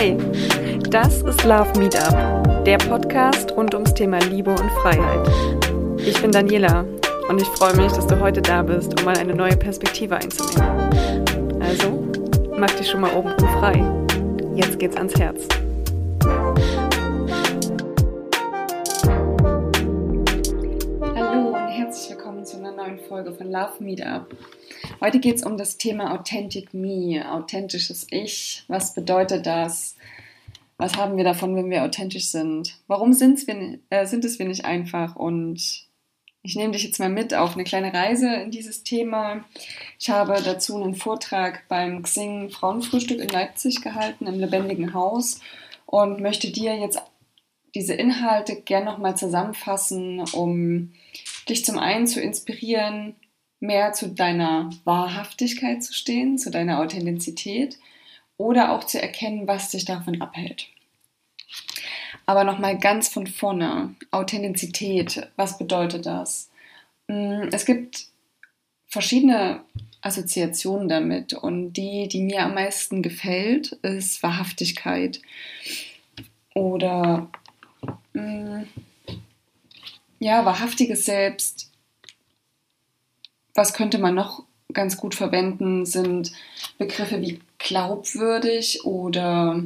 Hey, das ist Love Meetup, der Podcast rund ums Thema Liebe und Freiheit. Ich bin Daniela und ich freue mich, dass du heute da bist, um mal eine neue Perspektive einzunehmen. Also, mach dich schon mal oben frei. Jetzt geht's ans Herz. Hallo und herzlich willkommen zu einer neuen Folge von Love Meetup. Heute geht es um das Thema Authentic Me, authentisches Ich. Was bedeutet das? Was haben wir davon, wenn wir authentisch sind? Warum wir, äh, sind es wir nicht einfach? Und ich nehme dich jetzt mal mit auf eine kleine Reise in dieses Thema. Ich habe dazu einen Vortrag beim Xing Frauenfrühstück in Leipzig gehalten, im lebendigen Haus und möchte dir jetzt diese Inhalte gern nochmal zusammenfassen, um dich zum einen zu inspirieren, mehr zu deiner Wahrhaftigkeit zu stehen, zu deiner Authentizität oder auch zu erkennen, was dich davon abhält. Aber nochmal ganz von vorne, Authentizität, was bedeutet das? Mm, es gibt verschiedene Assoziationen damit und die, die mir am meisten gefällt, ist Wahrhaftigkeit oder mm, ja, wahrhaftiges Selbst, was könnte man noch ganz gut verwenden, sind Begriffe wie glaubwürdig oder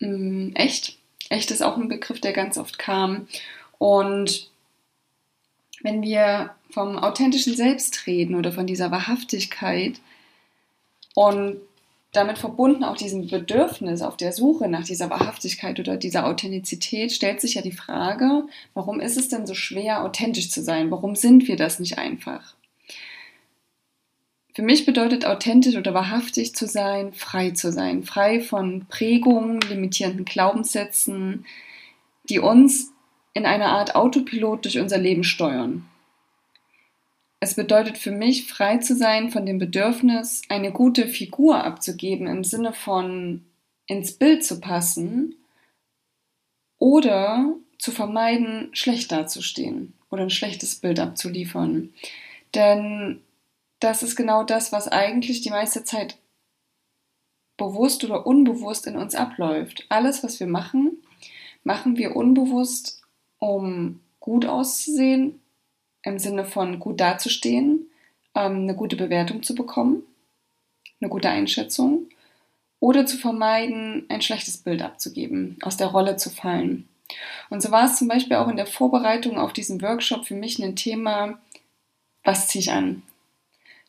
mh, mm, echt. Echt ist auch ein Begriff, der ganz oft kam. Und wenn wir vom authentischen Selbst reden oder von dieser Wahrhaftigkeit und damit verbunden auch diesem Bedürfnis auf der Suche nach dieser Wahrhaftigkeit oder dieser Authentizität, stellt sich ja die Frage, warum ist es denn so schwer, authentisch zu sein? Warum sind wir das nicht einfach? Für mich bedeutet authentisch oder wahrhaftig zu sein, frei zu sein, frei von Prägungen, limitierenden Glaubenssätzen, die uns in einer Art Autopilot durch unser Leben steuern. Es bedeutet für mich, frei zu sein von dem Bedürfnis, eine gute Figur abzugeben im Sinne von ins Bild zu passen oder zu vermeiden, schlecht dazustehen oder ein schlechtes Bild abzuliefern. Denn das ist genau das, was eigentlich die meiste Zeit bewusst oder unbewusst in uns abläuft. Alles, was wir machen, machen wir unbewusst, um gut auszusehen, im Sinne von gut dazustehen, ähm, eine gute Bewertung zu bekommen, eine gute Einschätzung oder zu vermeiden, ein schlechtes Bild abzugeben, aus der Rolle zu fallen. Und so war es zum Beispiel auch in der Vorbereitung auf diesen Workshop für mich ein Thema, was ziehe ich an?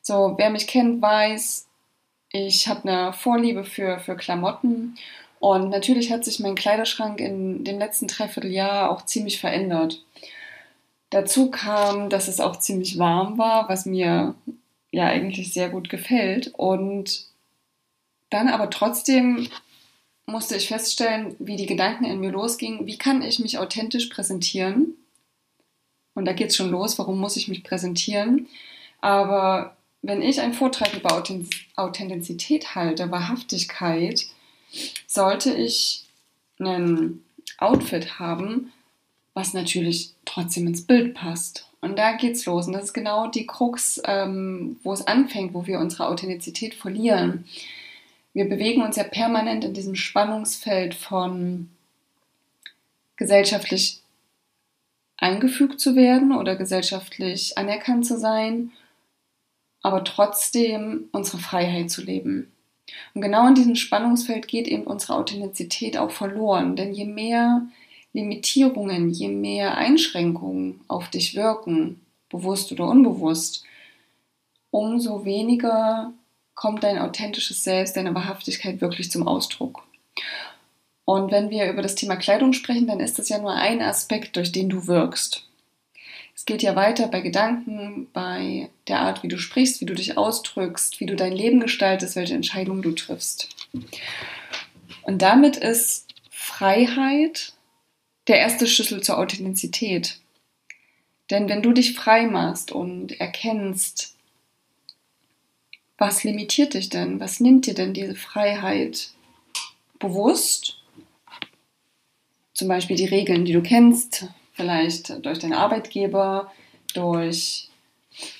So, wer mich kennt, weiß, ich habe eine Vorliebe für, für Klamotten und natürlich hat sich mein Kleiderschrank in dem letzten Dreivierteljahr auch ziemlich verändert. Dazu kam, dass es auch ziemlich warm war, was mir ja eigentlich sehr gut gefällt. Und dann aber trotzdem musste ich feststellen, wie die Gedanken in mir losgingen. Wie kann ich mich authentisch präsentieren? Und da geht es schon los, warum muss ich mich präsentieren? Aber wenn ich einen Vortrag über Authentizität halte, Wahrhaftigkeit, sollte ich ein Outfit haben, was natürlich trotzdem ins Bild passt. Und da geht's los. Und das ist genau die Krux, ähm, wo es anfängt, wo wir unsere Authentizität verlieren. Wir bewegen uns ja permanent in diesem Spannungsfeld von gesellschaftlich eingefügt zu werden oder gesellschaftlich anerkannt zu sein, aber trotzdem unsere Freiheit zu leben. Und genau in diesem Spannungsfeld geht eben unsere Authentizität auch verloren. Denn je mehr Limitierungen, je mehr Einschränkungen auf dich wirken, bewusst oder unbewusst, umso weniger kommt dein authentisches Selbst, deine Wahrhaftigkeit wirklich zum Ausdruck. Und wenn wir über das Thema Kleidung sprechen, dann ist das ja nur ein Aspekt, durch den du wirkst. Es geht ja weiter bei Gedanken, bei der Art, wie du sprichst, wie du dich ausdrückst, wie du dein Leben gestaltest, welche Entscheidungen du triffst. Und damit ist Freiheit der erste Schlüssel zur Authentizität. Denn wenn du dich frei machst und erkennst, was limitiert dich denn? Was nimmt dir denn diese Freiheit bewusst? Zum Beispiel die Regeln, die du kennst, vielleicht durch deinen Arbeitgeber, durch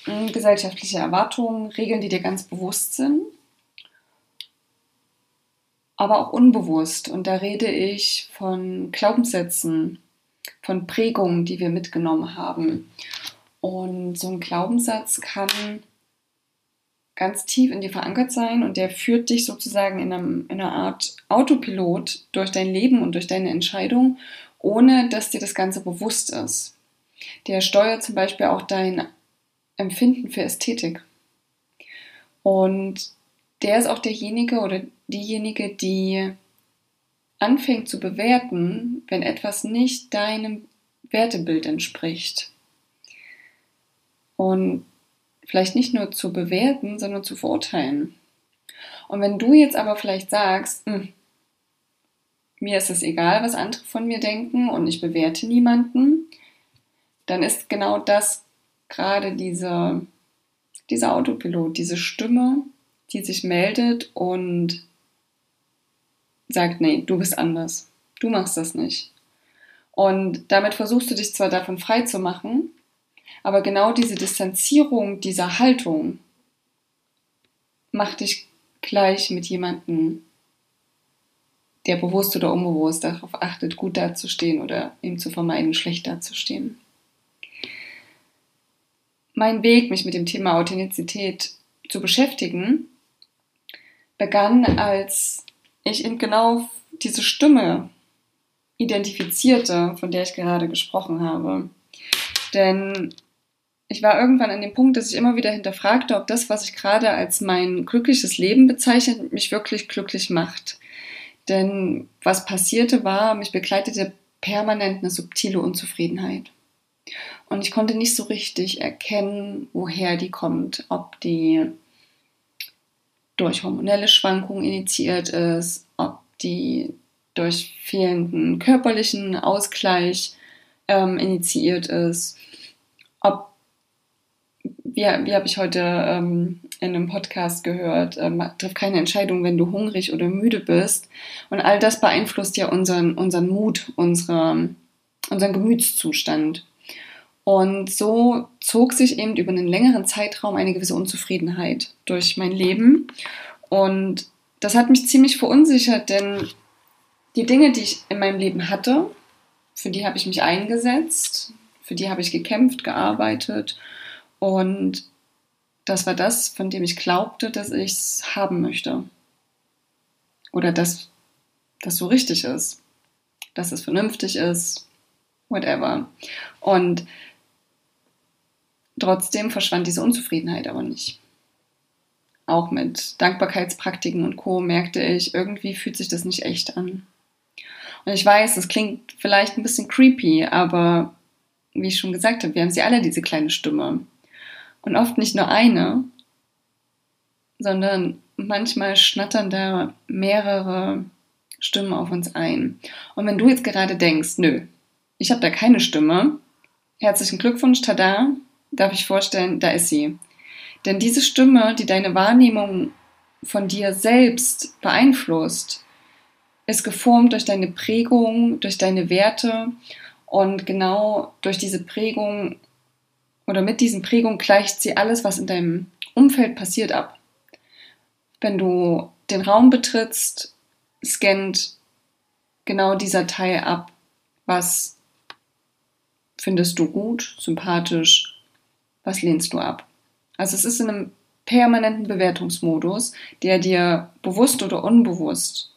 hm, gesellschaftliche Erwartungen, Regeln, die dir ganz bewusst sind. Aber auch unbewusst. Und da rede ich von Glaubenssätzen, von Prägungen, die wir mitgenommen haben. Und so ein Glaubenssatz kann ganz tief in dir verankert sein und der führt dich sozusagen in, einem, in einer Art Autopilot durch dein Leben und durch deine Entscheidung, ohne dass dir das Ganze bewusst ist. Der steuert zum Beispiel auch dein Empfinden für Ästhetik. Und der ist auch derjenige oder diejenige, die anfängt zu bewerten, wenn etwas nicht deinem Wertebild entspricht. Und vielleicht nicht nur zu bewerten, sondern zu verurteilen. Und wenn du jetzt aber vielleicht sagst, hm, mir ist es egal, was andere von mir denken und ich bewerte niemanden, dann ist genau das gerade diese, dieser Autopilot, diese Stimme, die sich meldet und sagt, nee, du bist anders. Du machst das nicht. Und damit versuchst du dich zwar davon frei zu machen, aber genau diese Distanzierung dieser Haltung macht dich gleich mit jemandem, der bewusst oder unbewusst darauf achtet, gut dazustehen oder ihm zu vermeiden, schlecht dazustehen. Mein Weg, mich mit dem Thema Authentizität zu beschäftigen, begann, als ich eben genau diese Stimme identifizierte, von der ich gerade gesprochen habe. Denn ich war irgendwann an dem Punkt, dass ich immer wieder hinterfragte, ob das, was ich gerade als mein glückliches Leben bezeichne, mich wirklich glücklich macht. Denn was passierte war, mich begleitete permanent eine subtile Unzufriedenheit. Und ich konnte nicht so richtig erkennen, woher die kommt, ob die durch hormonelle Schwankungen initiiert ist, ob die durch fehlenden körperlichen Ausgleich ähm, initiiert ist, ob, wie, wie habe ich heute ähm, in einem Podcast gehört, ähm, triff keine Entscheidung, wenn du hungrig oder müde bist. Und all das beeinflusst ja unseren, unseren Mut, unsere, unseren Gemütszustand. Und so zog sich eben über einen längeren Zeitraum eine gewisse Unzufriedenheit durch mein Leben. Und das hat mich ziemlich verunsichert, denn die Dinge, die ich in meinem Leben hatte, für die habe ich mich eingesetzt, für die habe ich gekämpft, gearbeitet. Und das war das, von dem ich glaubte, dass ich es haben möchte. Oder dass das so richtig ist, dass es vernünftig ist, whatever. Und Trotzdem verschwand diese Unzufriedenheit aber nicht. Auch mit Dankbarkeitspraktiken und Co. merkte ich, irgendwie fühlt sich das nicht echt an. Und ich weiß, das klingt vielleicht ein bisschen creepy, aber wie ich schon gesagt habe, wir haben sie alle diese kleine Stimme. Und oft nicht nur eine, sondern manchmal schnattern da mehrere Stimmen auf uns ein. Und wenn du jetzt gerade denkst, nö, ich habe da keine Stimme, herzlichen Glückwunsch, tada, darf ich vorstellen, da ist sie. Denn diese Stimme, die deine Wahrnehmung von dir selbst beeinflusst, ist geformt durch deine Prägung, durch deine Werte und genau durch diese Prägung oder mit diesen Prägungen gleicht sie alles, was in deinem Umfeld passiert, ab. Wenn du den Raum betrittst, scannt genau dieser Teil ab, was findest du gut, sympathisch, was lehnst du ab? Also es ist in einem permanenten Bewertungsmodus, der dir bewusst oder unbewusst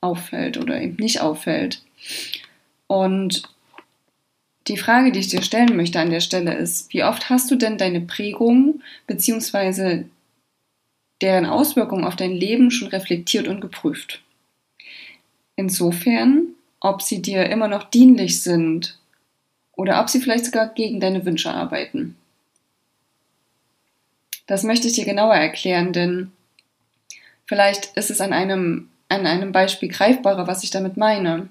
auffällt oder eben nicht auffällt. Und die Frage, die ich dir stellen möchte an der Stelle ist, wie oft hast du denn deine Prägung bzw. deren Auswirkungen auf dein Leben schon reflektiert und geprüft? Insofern, ob sie dir immer noch dienlich sind oder ob sie vielleicht sogar gegen deine Wünsche arbeiten. Das möchte ich dir genauer erklären, denn vielleicht ist es an einem, an einem Beispiel greifbarer, was ich damit meine.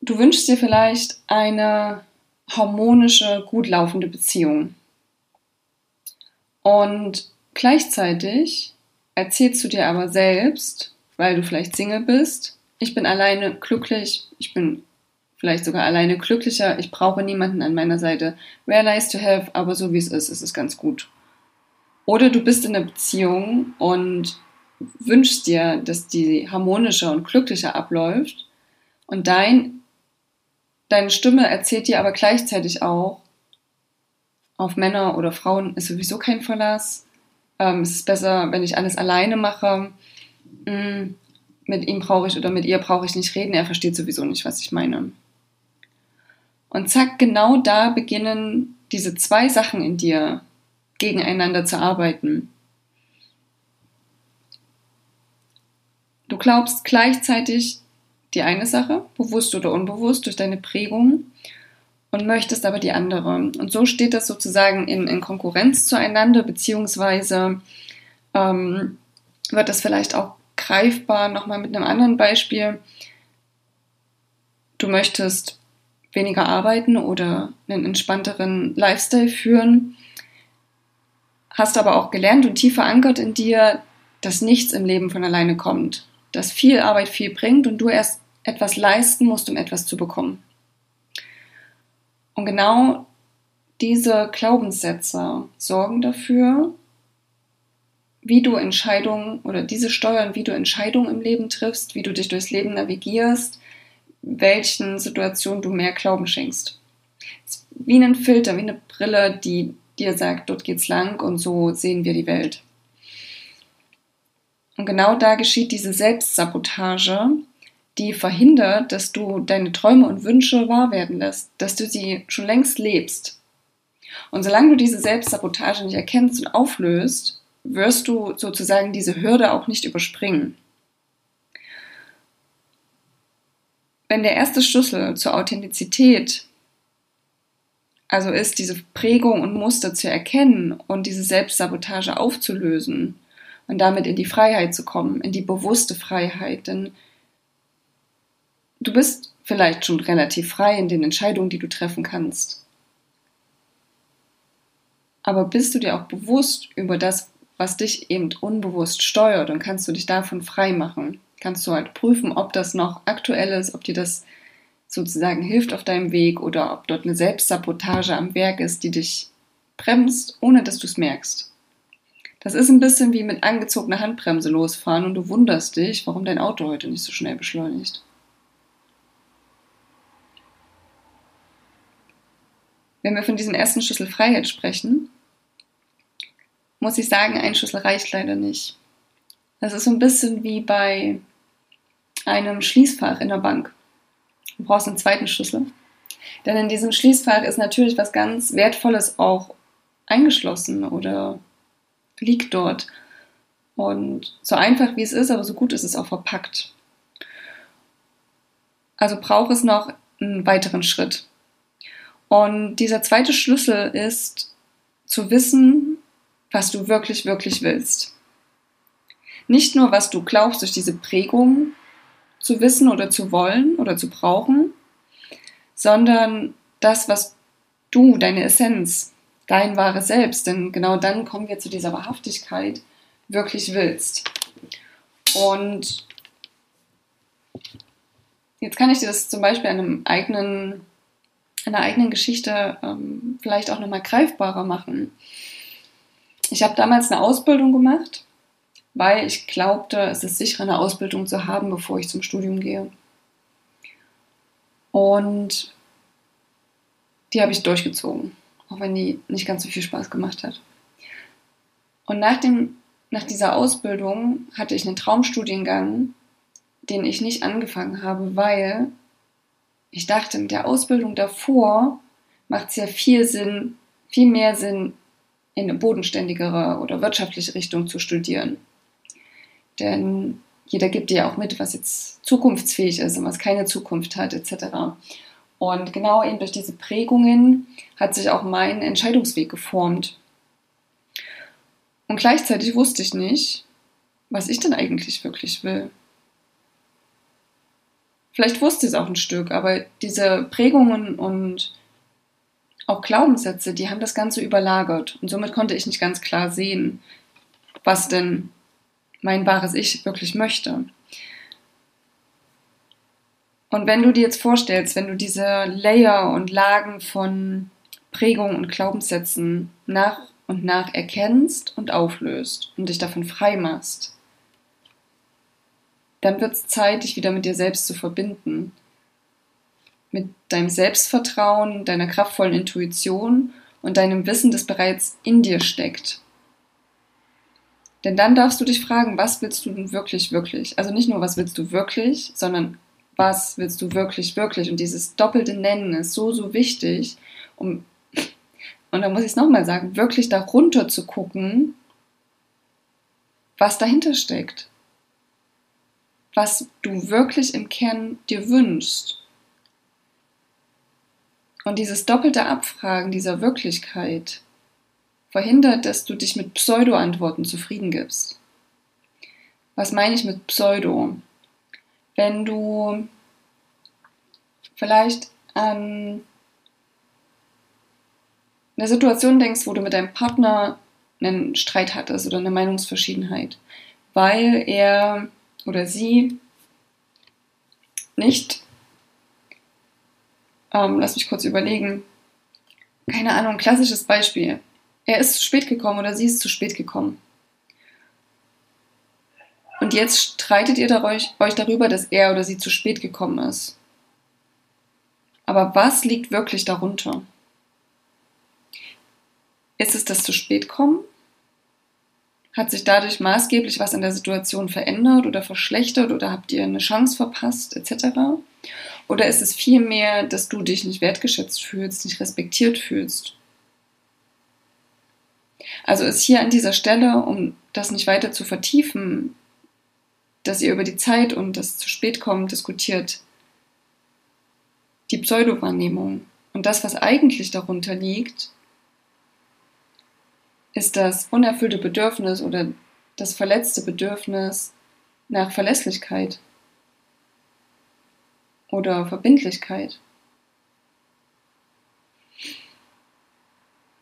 Du wünschst dir vielleicht eine harmonische, gut laufende Beziehung. Und gleichzeitig erzählst du dir aber selbst, weil du vielleicht Single bist, ich bin alleine glücklich, ich bin vielleicht sogar alleine glücklicher. Ich brauche niemanden an meiner Seite. Wäre nice to have, aber so wie es ist, ist es ganz gut. Oder du bist in einer Beziehung und wünschst dir, dass die harmonischer und glücklicher abläuft und dein, deine Stimme erzählt dir aber gleichzeitig auch, auf Männer oder Frauen ist sowieso kein Verlass. Ähm, es ist besser, wenn ich alles alleine mache. Mm, mit ihm brauche ich oder mit ihr brauche ich nicht reden, er versteht sowieso nicht, was ich meine. Und zack, genau da beginnen diese zwei Sachen in dir gegeneinander zu arbeiten. Du glaubst gleichzeitig die eine Sache, bewusst oder unbewusst durch deine Prägung, und möchtest aber die andere. Und so steht das sozusagen in, in Konkurrenz zueinander, beziehungsweise ähm, wird das vielleicht auch greifbar nochmal mit einem anderen Beispiel. Du möchtest weniger arbeiten oder einen entspannteren Lifestyle führen, hast aber auch gelernt und tief verankert in dir, dass nichts im Leben von alleine kommt, dass viel Arbeit viel bringt und du erst etwas leisten musst, um etwas zu bekommen. Und genau diese Glaubenssätze sorgen dafür, wie du Entscheidungen oder diese steuern, wie du Entscheidungen im Leben triffst, wie du dich durchs Leben navigierst, welchen Situationen du mehr Glauben schenkst. wie ein Filter, wie eine Brille, die dir sagt, dort geht's lang und so sehen wir die Welt. Und genau da geschieht diese Selbstsabotage, die verhindert, dass du deine Träume und Wünsche wahr werden lässt, dass du sie schon längst lebst. Und solange du diese Selbstsabotage nicht erkennst und auflöst, wirst du sozusagen diese Hürde auch nicht überspringen. Wenn der erste Schlüssel zur Authentizität also ist, diese Prägung und Muster zu erkennen und diese Selbstsabotage aufzulösen und damit in die Freiheit zu kommen, in die bewusste Freiheit, denn du bist vielleicht schon relativ frei in den Entscheidungen, die du treffen kannst. Aber bist du dir auch bewusst über das, was dich eben unbewusst steuert und kannst du dich davon frei machen? Kannst du halt prüfen, ob das noch aktuell ist, ob dir das sozusagen hilft auf deinem Weg oder ob dort eine Selbstsabotage am Werk ist, die dich bremst, ohne dass du es merkst. Das ist ein bisschen wie mit angezogener Handbremse losfahren und du wunderst dich, warum dein Auto heute nicht so schnell beschleunigt. Wenn wir von diesem ersten Schlüssel Freiheit sprechen, muss ich sagen, ein Schlüssel reicht leider nicht. Das ist so ein bisschen wie bei einem Schließfach in der Bank. Du brauchst einen zweiten Schlüssel. Denn in diesem Schließfach ist natürlich was ganz Wertvolles auch eingeschlossen oder liegt dort. Und so einfach wie es ist, aber so gut ist es auch verpackt. Also braucht es noch einen weiteren Schritt. Und dieser zweite Schlüssel ist zu wissen, was du wirklich, wirklich willst. Nicht nur, was du glaubst durch diese Prägung zu wissen oder zu wollen oder zu brauchen, sondern das, was du, deine Essenz, dein wahres Selbst, denn genau dann kommen wir zu dieser Wahrhaftigkeit, wirklich willst. Und jetzt kann ich dir das zum Beispiel an einem eigenen einer eigenen Geschichte ähm, vielleicht auch nochmal greifbarer machen. Ich habe damals eine Ausbildung gemacht, weil ich glaubte, es ist sicher, eine Ausbildung zu haben, bevor ich zum Studium gehe. Und die habe ich durchgezogen, auch wenn die nicht ganz so viel Spaß gemacht hat. Und nach, dem, nach dieser Ausbildung hatte ich einen Traumstudiengang, den ich nicht angefangen habe, weil ich dachte, mit der Ausbildung davor macht es ja viel Sinn, viel mehr Sinn, in eine bodenständigere oder wirtschaftliche Richtung zu studieren. Denn jeder gibt dir auch mit, was jetzt zukunftsfähig ist und was keine Zukunft hat, etc. Und genau eben durch diese Prägungen hat sich auch mein Entscheidungsweg geformt. Und gleichzeitig wusste ich nicht, was ich denn eigentlich wirklich will. Vielleicht wusste es auch ein Stück, aber diese Prägungen und auch Glaubenssätze, die haben das Ganze überlagert. Und somit konnte ich nicht ganz klar sehen, was denn mein wahres Ich wirklich möchte. Und wenn du dir jetzt vorstellst, wenn du diese Layer und Lagen von Prägungen und Glaubenssätzen nach und nach erkennst und auflöst und dich davon frei machst, dann wird es Zeit, dich wieder mit dir selbst zu verbinden. Mit deinem Selbstvertrauen, deiner kraftvollen Intuition und deinem Wissen, das bereits in dir steckt. Denn dann darfst du dich fragen, was willst du denn wirklich, wirklich? Also nicht nur, was willst du wirklich, sondern was willst du wirklich, wirklich? Und dieses doppelte Nennen ist so, so wichtig, um, und da muss ich es nochmal sagen, wirklich darunter zu gucken, was dahinter steckt. Was du wirklich im Kern dir wünschst. Und dieses doppelte Abfragen dieser Wirklichkeit verhindert, dass du dich mit Pseudo-Antworten zufrieden gibst. Was meine ich mit Pseudo? Wenn du vielleicht an eine Situation denkst, wo du mit deinem Partner einen Streit hattest oder eine Meinungsverschiedenheit, weil er oder sie nicht, ähm, lass mich kurz überlegen, keine Ahnung, klassisches Beispiel. Er ist zu spät gekommen oder sie ist zu spät gekommen. Und jetzt streitet ihr euch, darüber, dass er oder sie zu spät gekommen ist. Aber was liegt wirklich darunter? Ist es das zu spät kommen? Hat sich dadurch maßgeblich was in der Situation verändert oder verschlechtert oder habt ihr eine Chance verpasst etc.? Oder ist es vielmehr, dass du dich nicht wertgeschätzt fühlst, nicht respektiert fühlst? Also ist hier an dieser Stelle, um das nicht weiter zu vertiefen, dass ihr über die Zeit und das zu spät kommen diskutiert, die Pseudo-Wahrnehmung. Und das, was eigentlich darunter liegt, ist das unerfüllte Bedürfnis oder das verletzte Bedürfnis nach Verlässlichkeit oder Verbindlichkeit.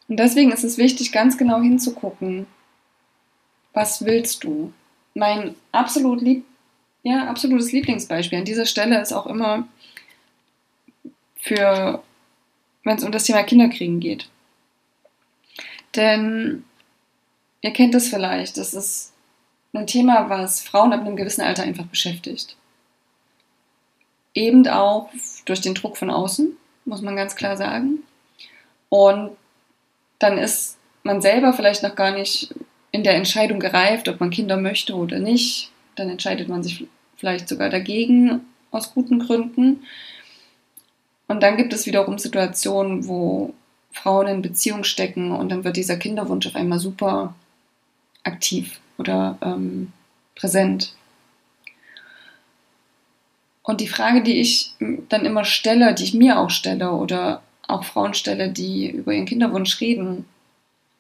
Und deswegen ist es wichtig, ganz genau hinzugucken, was willst du? Mein absolut lieb, ja, absolutes Lieblingsbeispiel an dieser Stelle ist auch immer für, wenn es um das Thema Kinderkriegen geht. Denn ihr kennt es vielleicht, das ist ein Thema, was Frauen ab einem gewissen Alter einfach beschäftigt. Eben auch durch den Druck von außen, muss man ganz klar sagen. Und dann ist man selber vielleicht noch gar nicht in der Entscheidung gereift, ob man Kinder möchte oder nicht. Dann entscheidet man sich vielleicht sogar dagegen aus guten Gründen. Und dann gibt es wiederum Situationen, wo Frauen in Beziehung stecken und dann wird dieser Kinderwunsch auf einmal super aktiv oder ähm, präsent. Und die Frage, die ich dann immer stelle, die ich mir auch stelle oder auch Frauen stelle, die über ihren Kinderwunsch reden,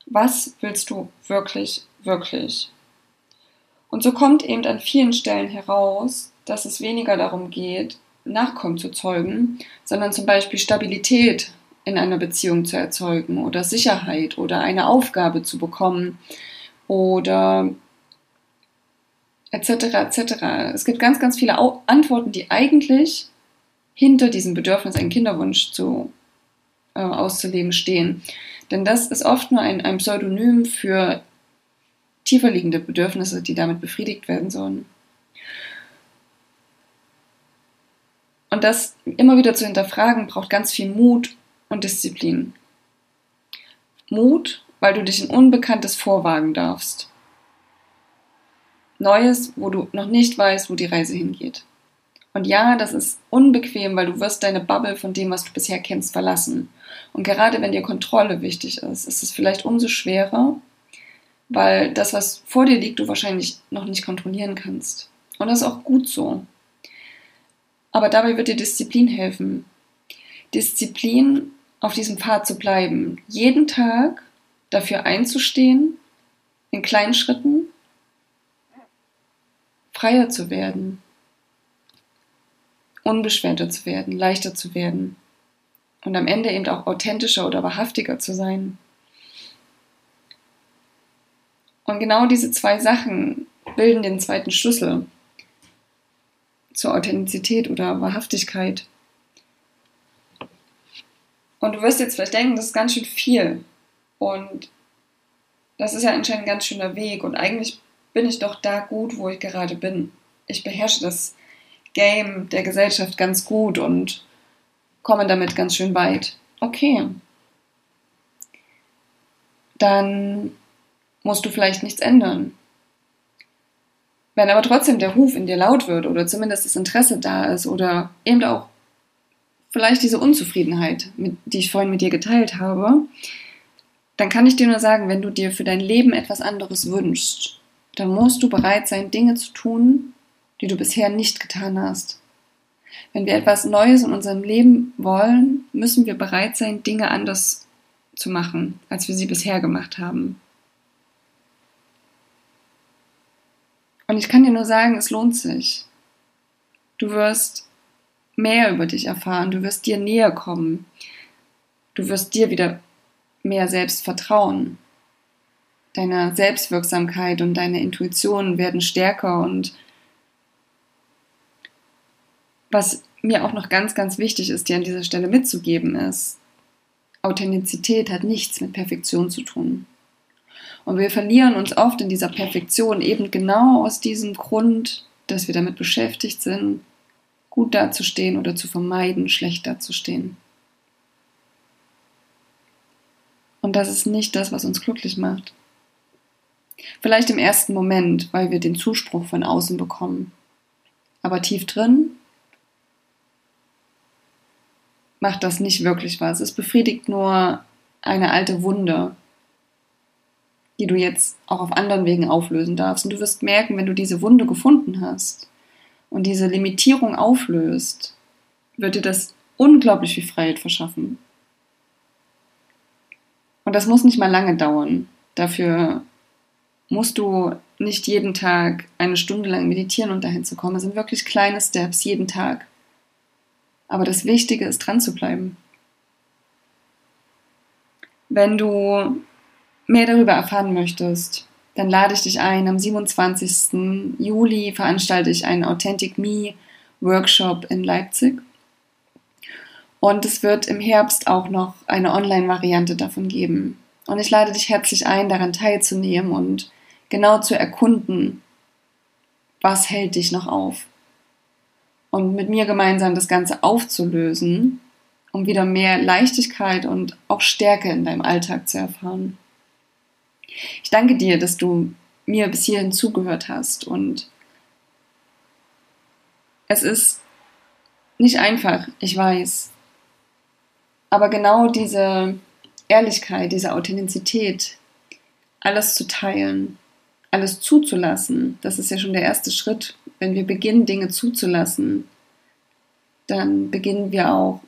was willst du wirklich, wirklich? Und so kommt eben an vielen Stellen heraus, dass es weniger darum geht, Nachkommen zu zeugen, sondern zum Beispiel Stabilität in einer Beziehung zu erzeugen oder Sicherheit oder eine Aufgabe zu bekommen oder etc. etc. Es gibt ganz, ganz viele Antworten, die eigentlich hinter diesem Bedürfnis, einen Kinderwunsch zu, äh, auszuleben, stehen. Denn das ist oft nur ein, ein Pseudonym für tiefer liegende Bedürfnisse, die damit befriedigt werden sollen. Und das immer wieder zu hinterfragen, braucht ganz viel Mut und Disziplin. Mut, weil du dich in Unbekanntes vorwagen darfst. Neues, wo du noch nicht weißt, wo die Reise hingeht. Und ja, das ist unbequem, weil du wirst deine Bubble von dem, was du bisher kennst, verlassen. Und gerade wenn dir Kontrolle wichtig ist, ist es vielleicht umso schwerer, weil das, was vor dir liegt, du wahrscheinlich noch nicht kontrollieren kannst. Und das ist auch gut so. Aber dabei wird dir Disziplin helfen. Disziplin, auf diesem Pfad zu bleiben. Jeden Tag dafür einzustehen, in kleinen Schritten freier zu werden, unbeschwerter zu werden, leichter zu werden und am Ende eben auch authentischer oder wahrhaftiger zu sein. Und genau diese zwei Sachen bilden den zweiten Schlüssel zur Authentizität oder Wahrhaftigkeit. Und du wirst jetzt vielleicht denken, das ist ganz schön viel. Und das ist ja anscheinend ein ganz schöner Weg. Und eigentlich bin ich doch da gut, wo ich gerade bin. ich beherrsche das Game der Gesellschaft ganz gut und komme damit ganz schön weit. Okay. Dann musst du vielleicht nichts ändern. Wenn aber trotzdem der Ruf in dir laut wird oder zumindest das Interesse da ist oder eben auch vielleicht diese Unzufriedenheit, die ich vorhin mit dir geteilt habe, dann kann ich dir nur sagen, wenn du dir für dein Leben etwas anderes wünschst, dann musst du bereit sein, Dinge zu tun, die du bisher nicht getan hast. Wenn wir etwas Neues in unserem Leben wollen, müssen wir bereit sein, Dinge anders zu machen, als wir sie bisher gemacht haben. Und ich kann dir nur sagen, es lohnt sich. Du wirst mehr über dich erfahren, du wirst dir näher kommen, du wirst dir wieder mehr selbst vertrauen. Deine Selbstwirksamkeit und deine Intuition werden stärker und was mir auch noch ganz, ganz wichtig ist, dir an dieser Stelle mitzugeben, ist, Authentizität hat nichts mit Perfektion zu tun. Und wir verlieren uns oft in dieser Perfektion eben genau aus diesem Grund, dass wir damit beschäftigt sind, gut dazustehen oder zu vermeiden, schlecht dazustehen. Und das ist nicht das, was uns glücklich macht. Vielleicht im ersten Moment, weil wir den Zuspruch von außen bekommen. Aber tief drin macht das nicht wirklich was. Es befriedigt nur eine alte Wunde, die du jetzt auch auf anderen Wegen auflösen darfst. Und du wirst merken, wenn du diese Wunde gefunden hast und diese Limitierung auflöst, wird dir das unglaublich viel Freiheit verschaffen. Und das muss nicht mal lange dauern. Dafür musst du nicht jeden Tag eine Stunde lang meditieren, um dahin zu kommen. Es sind wirklich kleine Steps jeden Tag. Aber das Wichtige ist, dran zu bleiben. Wenn du mehr darüber erfahren möchtest, dann lade ich dich ein. Am 27. Juli veranstalte ich einen Authentic Me Workshop in Leipzig. Und es wird im Herbst auch noch eine Online-Variante davon geben. Und ich lade dich herzlich ein, daran teilzunehmen und genau zu erkunden, was hält dich noch auf. Und mit mir gemeinsam das Ganze aufzulösen, um wieder mehr Leichtigkeit und auch Stärke in deinem Alltag zu erfahren. Ich danke dir, dass du mir bis hierhin zugehört hast und es ist nicht einfach, ich weiß. Aber genau diese Ehrlichkeit, diese Authentizität, alles zu teilen, alles zuzulassen, das ist ja schon der erste Schritt. Wenn wir beginnen, Dinge zuzulassen, dann beginnen wir auch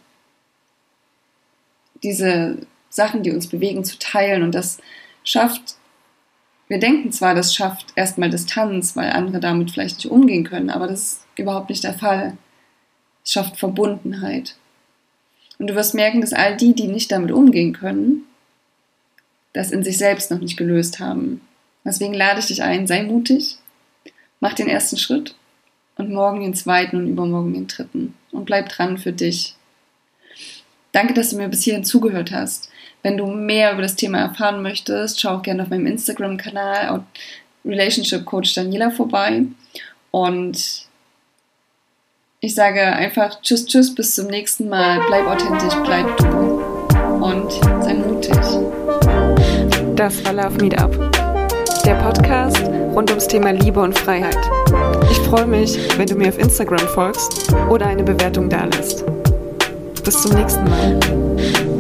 diese Sachen, die uns bewegen, zu teilen. Und das schafft, wir denken zwar, das schafft erstmal Distanz, weil andere damit vielleicht nicht umgehen können, aber das ist überhaupt nicht der Fall. Es schafft Verbundenheit. Und du wirst merken, dass all die, die nicht damit umgehen können, das in sich selbst noch nicht gelöst haben. Deswegen lade ich dich ein, sei mutig, mach den ersten Schritt und morgen den zweiten und übermorgen den dritten. Und bleib dran für dich. Danke, dass du mir bis hierhin zugehört hast. Wenn du mehr über das Thema erfahren möchtest, schau auch gerne auf meinem Instagram-Kanal Relationship Coach Daniela vorbei. Und ich sage einfach Tschüss, Tschüss, bis zum nächsten Mal. Bleib authentisch, bleib du und sei mutig. Das war Love Meetup, der Podcast rund ums Thema Liebe und Freiheit. Ich freue mich, wenn du mir auf Instagram folgst oder eine Bewertung dalässt. Bis zum nächsten Mal.